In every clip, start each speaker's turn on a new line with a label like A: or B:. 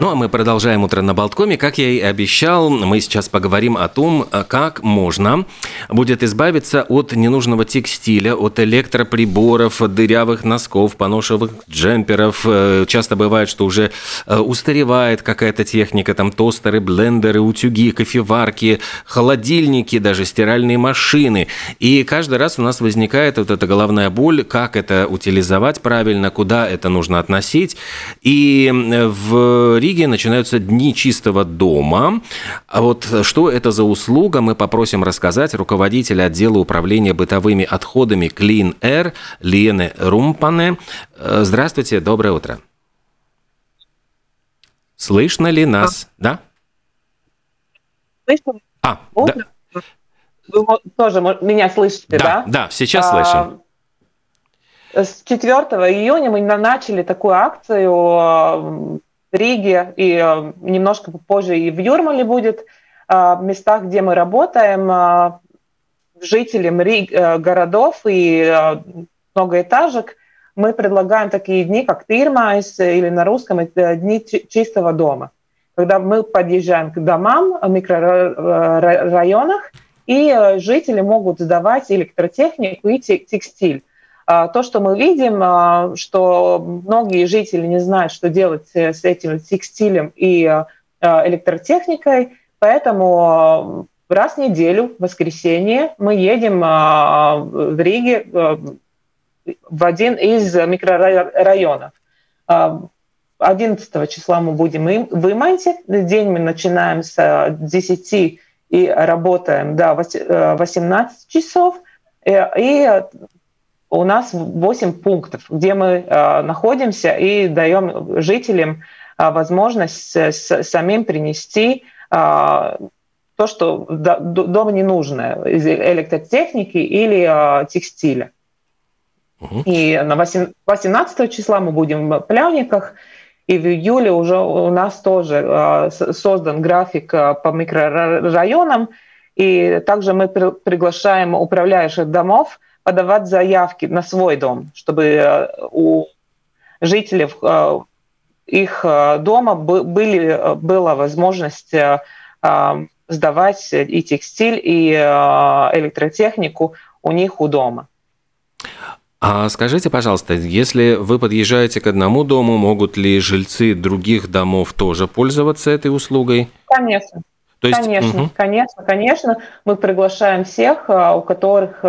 A: Ну а мы продолжаем утро на Болткоме. Как я и обещал, мы сейчас поговорим о том, как можно будет избавиться от ненужного текстиля, от электроприборов, дырявых носков, поношевых джемперов. Э, часто бывает, что уже э, устаревает какая-то техника, там тостеры, блендеры, утюги, кофеварки, холодильники, даже стиральные машины. И каждый раз у нас возникает вот эта головная боль, как это утилизовать правильно, куда это нужно относить. И в Риге начинаются дни чистого дома. А вот что это за услуга, мы попросим рассказать руководителя отдела управления бытовыми отходами Clean Air Лены Румпане. Э, здравствуйте, доброе утро. Слышно ли нас? А. Да?
B: Слышно? А, да. Вы тоже меня слышите, да?
A: Да, да сейчас а, слышим.
B: С 4 июня мы начали такую акцию Риге, и э, немножко позже и в Юрмале будет, э, в местах, где мы работаем, э, жителям Риг, городов и многоэтажек, мы предлагаем такие дни, как Тирмайс, или на русском это дни чистого дома. Когда мы подъезжаем к домам в микрорайонах, и жители могут сдавать электротехнику и текстиль. А, то, что мы видим, а, что многие жители не знают, что делать с этим текстилем и а, электротехникой, поэтому раз в неделю, в воскресенье, мы едем в Риге в один из микрорайонов. 11 числа мы будем в Иманте. День мы начинаем с 10 и работаем до 18 часов. Э, и у нас 8 пунктов, где мы э, находимся и даем жителям э, возможность с, самим принести э, то, что до, дома не нужно, из электротехники или э, текстиля. Угу. И на 18 числа мы будем в Плявниках, и в июле уже у нас тоже э, создан график э, по микрорайонам, и также мы при, приглашаем управляющих домов, подавать заявки на свой дом, чтобы э, у жителей э, их э, дома были, была возможность сдавать и текстиль, и электротехнику у них у дома.
A: А скажите, пожалуйста, если вы подъезжаете к одному дому, могут ли жильцы других домов тоже пользоваться этой услугой?
B: Конечно. То есть... Конечно, угу. конечно, конечно. Мы приглашаем всех, у которых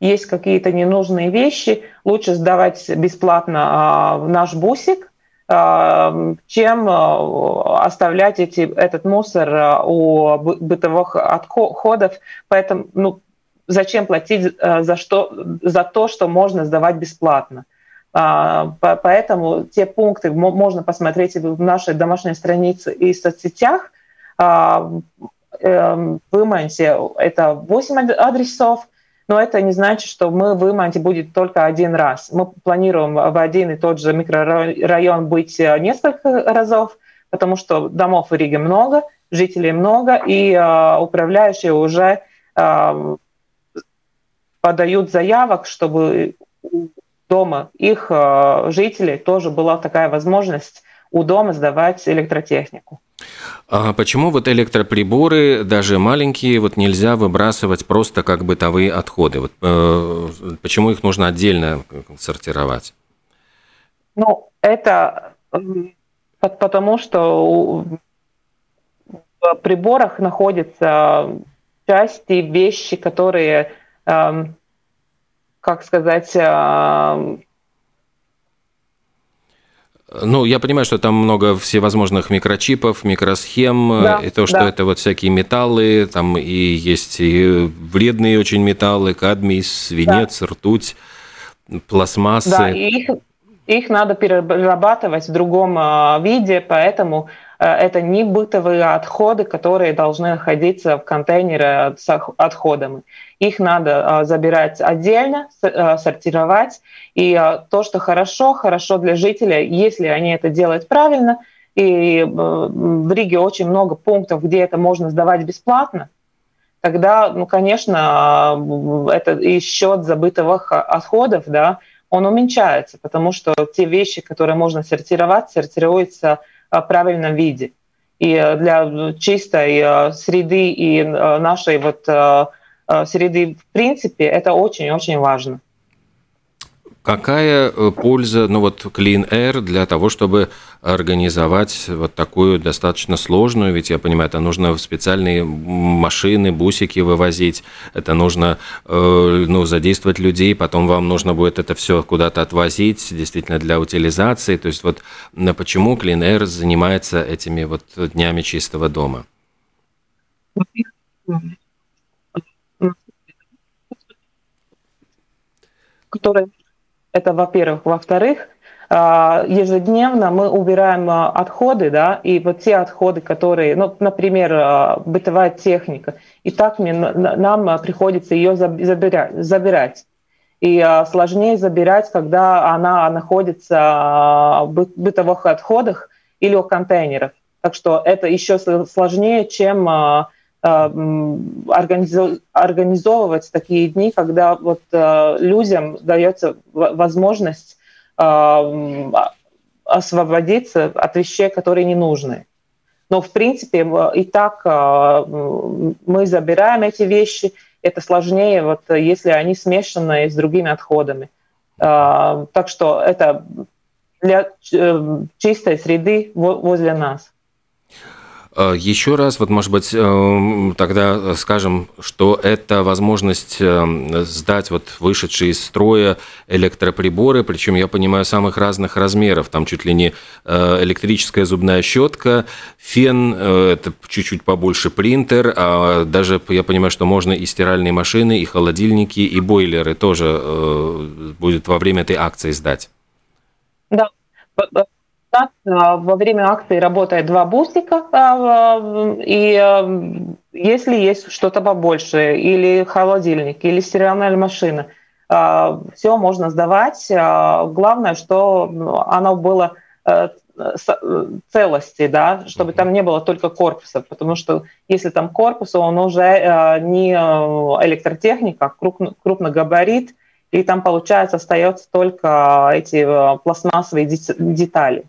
B: есть какие-то ненужные вещи, лучше сдавать бесплатно а, в наш бусик, а, чем а, оставлять эти, этот мусор у бытовых отходов. Поэтому ну, зачем платить за, что, за то, что можно сдавать бесплатно? Поэтому те пункты можно посмотреть в нашей домашней странице и соцсетях. В Иманте это 8 адресов, но это не значит, что мы в Иманте будет только один раз. Мы планируем в один и тот же микрорайон быть э, несколько разов, потому что домов в Риге много, жителей много, и э, управляющие уже э, подают заявок, чтобы дома их э, жителей тоже была такая возможность у дома сдавать электротехнику.
A: А почему вот электроприборы, даже маленькие, вот нельзя выбрасывать просто как бытовые отходы? Вот, э, почему их нужно отдельно сортировать?
B: Ну, это потому, что в приборах находятся части, вещи, которые, эм, как сказать, эм,
A: ну, я понимаю, что там много всевозможных микрочипов, микросхем, да, и то, что да. это вот всякие металлы, там и есть и вредные очень металлы, кадмий, свинец, да. ртуть, пластмассы.
B: Да, и их, их надо перерабатывать в другом а, виде, поэтому Э, это не бытовые отходы, которые должны находиться в контейнере с отходами. Их надо э, забирать отдельно, э, сортировать. И то, что хорошо, хорошо для жителя, если они это делают правильно. И в Риге очень много пунктов, где это можно сдавать бесплатно. Тогда, ну, конечно, это и счет забытых отходов, да, он уменьшается, потому что те вещи, которые можно сортировать, сортируются правильном виде. И для чистой среды и нашей вот среды в принципе это очень-очень важно.
A: Какая э, польза, ну вот Clean Air для того, чтобы организовать вот такую достаточно сложную, ведь я понимаю, это нужно специальные машины, бусики вывозить, это нужно э, ну, задействовать людей, потом вам нужно будет это все куда-то отвозить, действительно для утилизации. То есть вот почему Clean Air занимается этими вот днями чистого дома?
B: Которые это, во-первых. Во-вторых, а, ежедневно мы убираем а, отходы, да, и вот те отходы, которые, ну, например, а, бытовая техника, и так нам приходится ее забирать. И сложнее забирать, когда она находится в бытовых отходах или в контейнерах. Так что это еще сложнее, чем организовывать такие дни, когда вот людям дается возможность освободиться от вещей, которые не нужны. Но, в принципе, и так мы забираем эти вещи. Это сложнее, вот, если они смешаны с другими отходами. Так что это для э, чистой среды возле нас.
A: Э, Еще раз, вот, может быть, э, тогда скажем, что это возможность э, сдать вот вышедшие из строя электроприборы, причем, я понимаю, самых разных размеров. Там чуть ли не электрическая зубная щетка, фен, это чуть-чуть побольше принтер, а даже, я понимаю, что можно и стиральные машины, и холодильники, и бойлеры тоже будет во время этой акции сдать.
B: Да, нас а, во время акции работает два бусика, а, и а, если есть что-то побольше, или холодильник, или стиральная машина, все можно сдавать. Главное, что оно было целости, да, чтобы там не было только корпуса, потому что если там корпус, он уже не электротехника, крупно, крупногабарит, и там, получается, остается только эти пластмассовые детали.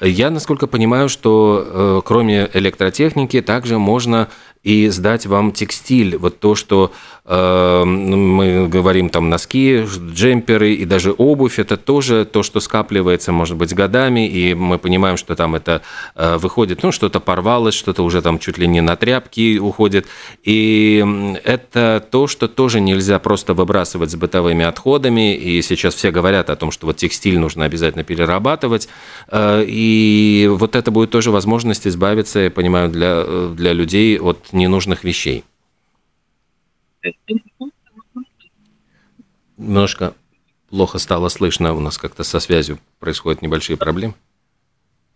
A: Я, насколько понимаю, что э, кроме электротехники также можно и сдать вам текстиль. Вот то, что э, мы говорим там носки, джемперы и даже обувь, это тоже то, что скапливается, может быть, годами, и мы понимаем, что там это э, выходит, ну, что-то порвалось, что-то уже там чуть ли не на тряпки уходит. И это то, что тоже нельзя просто выбрасывать с бытовыми отходами, и сейчас все говорят о том, что вот текстиль нужно обязательно перерабатывать, э, и вот это будет тоже возможность избавиться, я понимаю, для, э, для людей от ненужных вещей. Немножко плохо стало слышно, у нас как-то со связью происходят небольшие проблемы.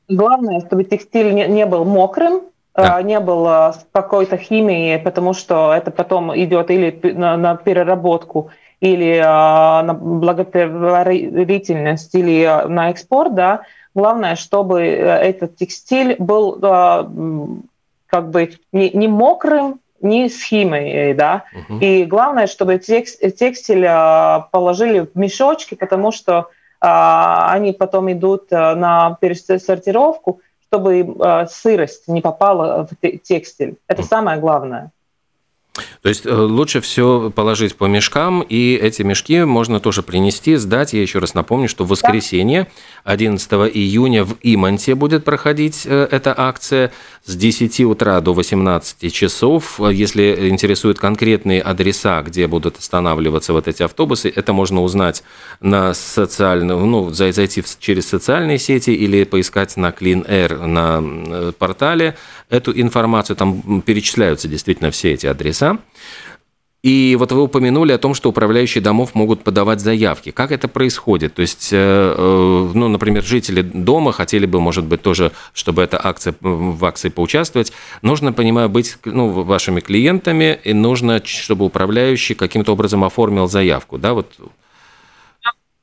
B: Главное, чтобы текстиль не, не был мокрым, да. А, не было какой-то химией, потому что это потом идет или на, на переработку, или а, на благотворительность, или на экспорт, да. Главное, чтобы э, этот текстиль был как бы не, не мокрым, не с химией, да. Угу. И главное, чтобы текст, текстиль положили в мешочки, потому что они потом идут на пересортировку, чтобы сырость не попала в текстиль. Это угу. самое главное.
A: То есть э, лучше все положить по мешкам, и эти мешки можно тоже принести, сдать. Я еще раз напомню, что в воскресенье, 11 июня в Иманте будет проходить э, эта акция с 10 утра до 18 часов. Если интересуют конкретные адреса, где будут останавливаться вот эти автобусы, это можно узнать на социальном, ну, зайти через социальные сети или поискать на Clean Air на э, портале эту информацию. Там перечисляются действительно все эти адреса. И вот вы упомянули о том, что управляющие домов могут подавать заявки. Как это происходит? То есть, э, э, ну, например, жители дома хотели бы, может быть, тоже, чтобы эта акция, в акции поучаствовать. Нужно, понимаю, быть ну, вашими клиентами, и нужно, чтобы управляющий каким-то образом оформил заявку, да? Вот.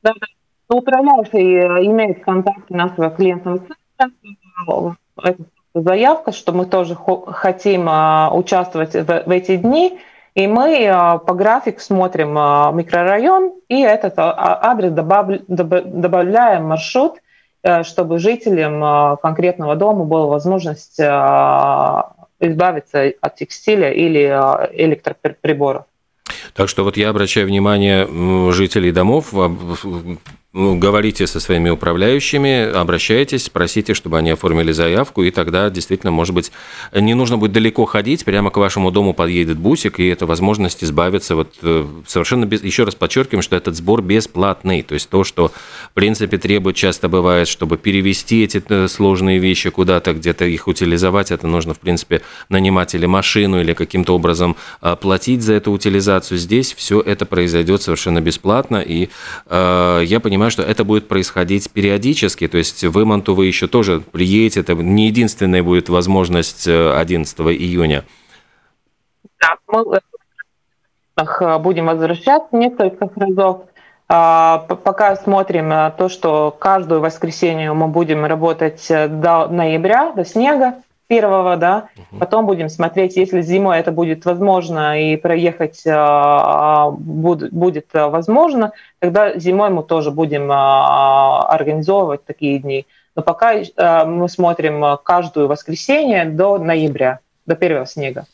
B: Да, да. Ну, управляющий э, имеет контакты нашего клиентного центра, заявка, что мы тоже хотим участвовать в эти дни – и мы а, по графику смотрим а, микрорайон, и этот а, адрес добавляем маршрут, чтобы жителям конкретного дома была возможность избавиться от текстиля или электроприборов.
A: Так что вот я обращаю внимание жителей домов, ну, говорите со своими управляющими, обращайтесь, просите, чтобы они оформили заявку, и тогда действительно, может быть, не нужно будет далеко ходить, прямо к вашему дому подъедет бусик, и это возможность избавиться вот э, совершенно без... Еще раз подчеркиваем, что этот сбор бесплатный, то есть то, что, в принципе, требует часто бывает, чтобы перевести эти э, сложные вещи куда-то, где-то их утилизовать, это нужно, в принципе, нанимать или машину, или каким-то образом а, платить за эту утилизацию. Здесь все это произойдет совершенно бесплатно, и э, я понимаю, что это будет происходить периодически, то есть в Иманту вы еще тоже приедете, это не единственная будет возможность 11 э, июня.
B: Да, мы э, будем возвращаться несколько разов. А, пока смотрим э, то, что каждую воскресенье мы будем работать до ноября, до снега первого, да, угу. потом будем смотреть, если зимой это будет возможно и проехать а, будет, будет возможно, тогда зимой мы тоже будем а, организовывать такие дни. Но пока а, мы смотрим каждую воскресенье до ноября, до первого снега.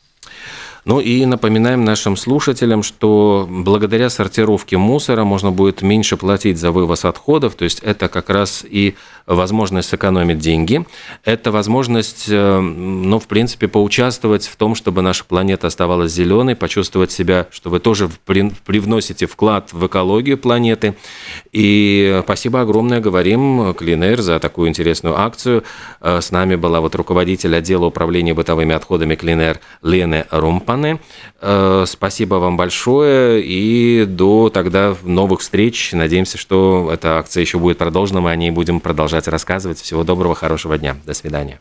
A: Ну и напоминаем нашим слушателям, что благодаря сортировке мусора можно будет меньше платить за вывоз отходов, то есть это как раз и возможность сэкономить деньги, это возможность, э, ну, в принципе, поучаствовать в том, чтобы наша планета оставалась зеленой, почувствовать себя, что вы тоже привносите вклад в экологию планеты. И спасибо огромное говорим Клинер за такую интересную акцию. Э, с нами была вот руководитель отдела управления бытовыми отходами Клинер Лене Румпане. Э, спасибо вам большое и до тогда новых встреч. Надеемся, что эта акция еще будет продолжена, мы о ней будем продолжать рассказывать. Всего доброго, хорошего дня. До свидания.